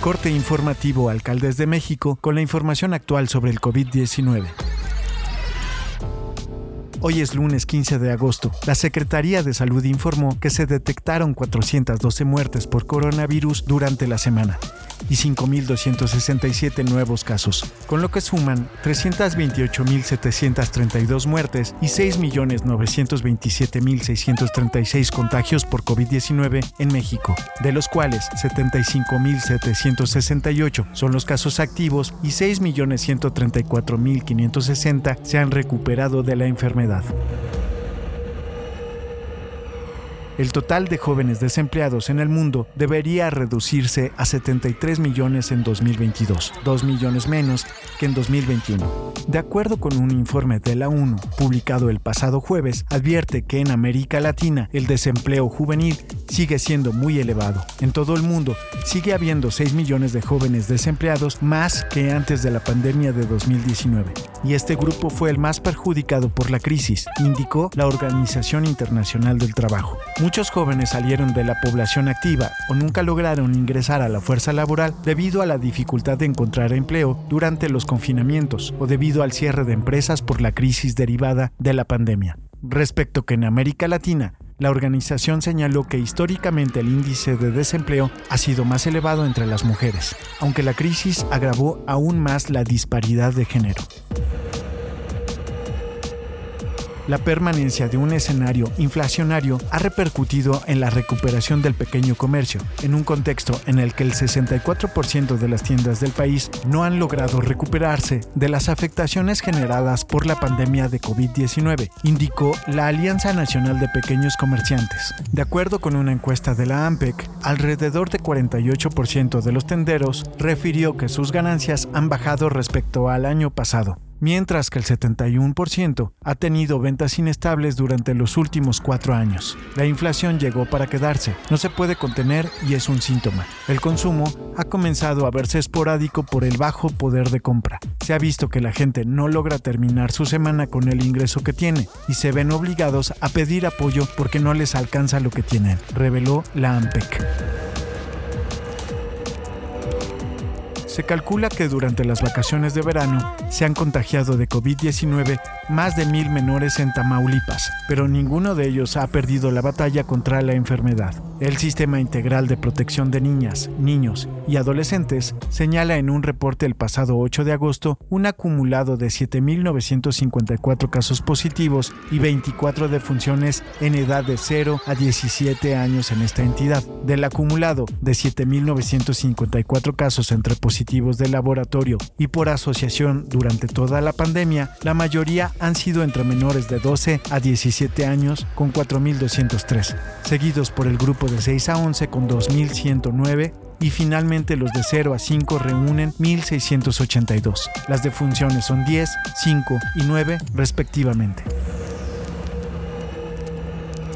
Corte informativo Alcaldes de México con la información actual sobre el COVID-19. Hoy es lunes 15 de agosto. La Secretaría de Salud informó que se detectaron 412 muertes por coronavirus durante la semana y 5.267 nuevos casos, con lo que suman 328.732 muertes y 6.927.636 contagios por COVID-19 en México, de los cuales 75.768 son los casos activos y 6.134.560 se han recuperado de la enfermedad. El total de jóvenes desempleados en el mundo debería reducirse a 73 millones en 2022, 2 millones menos que en 2021. De acuerdo con un informe de la ONU publicado el pasado jueves, advierte que en América Latina el desempleo juvenil sigue siendo muy elevado. En todo el mundo sigue habiendo 6 millones de jóvenes desempleados más que antes de la pandemia de 2019. Y este grupo fue el más perjudicado por la crisis, indicó la Organización Internacional del Trabajo. Muchos jóvenes salieron de la población activa o nunca lograron ingresar a la fuerza laboral debido a la dificultad de encontrar empleo durante los confinamientos o debido al cierre de empresas por la crisis derivada de la pandemia. Respecto que en América Latina la organización señaló que históricamente el índice de desempleo ha sido más elevado entre las mujeres, aunque la crisis agravó aún más la disparidad de género la permanencia de un escenario inflacionario ha repercutido en la recuperación del pequeño comercio, en un contexto en el que el 64% de las tiendas del país no han logrado recuperarse de las afectaciones generadas por la pandemia de COVID-19, indicó la Alianza Nacional de Pequeños Comerciantes. De acuerdo con una encuesta de la AMPEC, alrededor de 48% de los tenderos refirió que sus ganancias han bajado respecto al año pasado mientras que el 71% ha tenido ventas inestables durante los últimos cuatro años. La inflación llegó para quedarse, no se puede contener y es un síntoma. El consumo ha comenzado a verse esporádico por el bajo poder de compra. Se ha visto que la gente no logra terminar su semana con el ingreso que tiene y se ven obligados a pedir apoyo porque no les alcanza lo que tienen, reveló la AMPEC. Se calcula que durante las vacaciones de verano se han contagiado de COVID-19 más de mil menores en Tamaulipas, pero ninguno de ellos ha perdido la batalla contra la enfermedad. El Sistema Integral de Protección de Niñas, Niños y Adolescentes señala en un reporte el pasado 8 de agosto un acumulado de 7.954 casos positivos y 24 defunciones en edad de 0 a 17 años en esta entidad. Del acumulado de 7.954 casos entre positivos de laboratorio y por asociación durante toda la pandemia, la mayoría han sido entre menores de 12 a 17 años con 4.203, seguidos por el grupo de 6 a 11 con 2.109 y finalmente los de 0 a 5 reúnen 1.682. Las defunciones son 10, 5 y 9 respectivamente.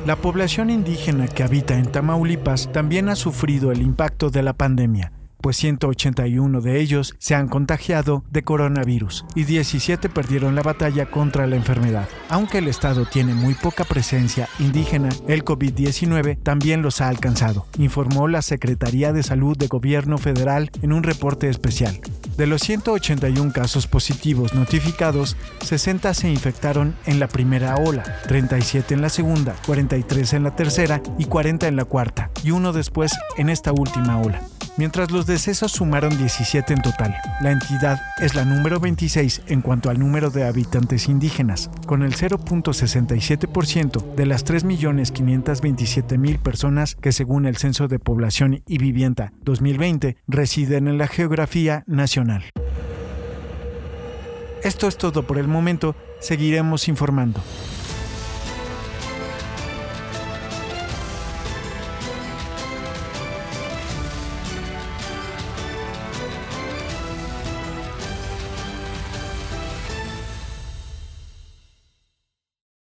La población indígena que habita en Tamaulipas también ha sufrido el impacto de la pandemia pues 181 de ellos se han contagiado de coronavirus y 17 perdieron la batalla contra la enfermedad. Aunque el Estado tiene muy poca presencia indígena, el COVID-19 también los ha alcanzado, informó la Secretaría de Salud de Gobierno Federal en un reporte especial. De los 181 casos positivos notificados, 60 se infectaron en la primera ola, 37 en la segunda, 43 en la tercera y 40 en la cuarta, y uno después en esta última ola mientras los decesos sumaron 17 en total. La entidad es la número 26 en cuanto al número de habitantes indígenas, con el 0.67% de las 3.527.000 personas que según el Censo de Población y Vivienda 2020 residen en la geografía nacional. Esto es todo por el momento, seguiremos informando.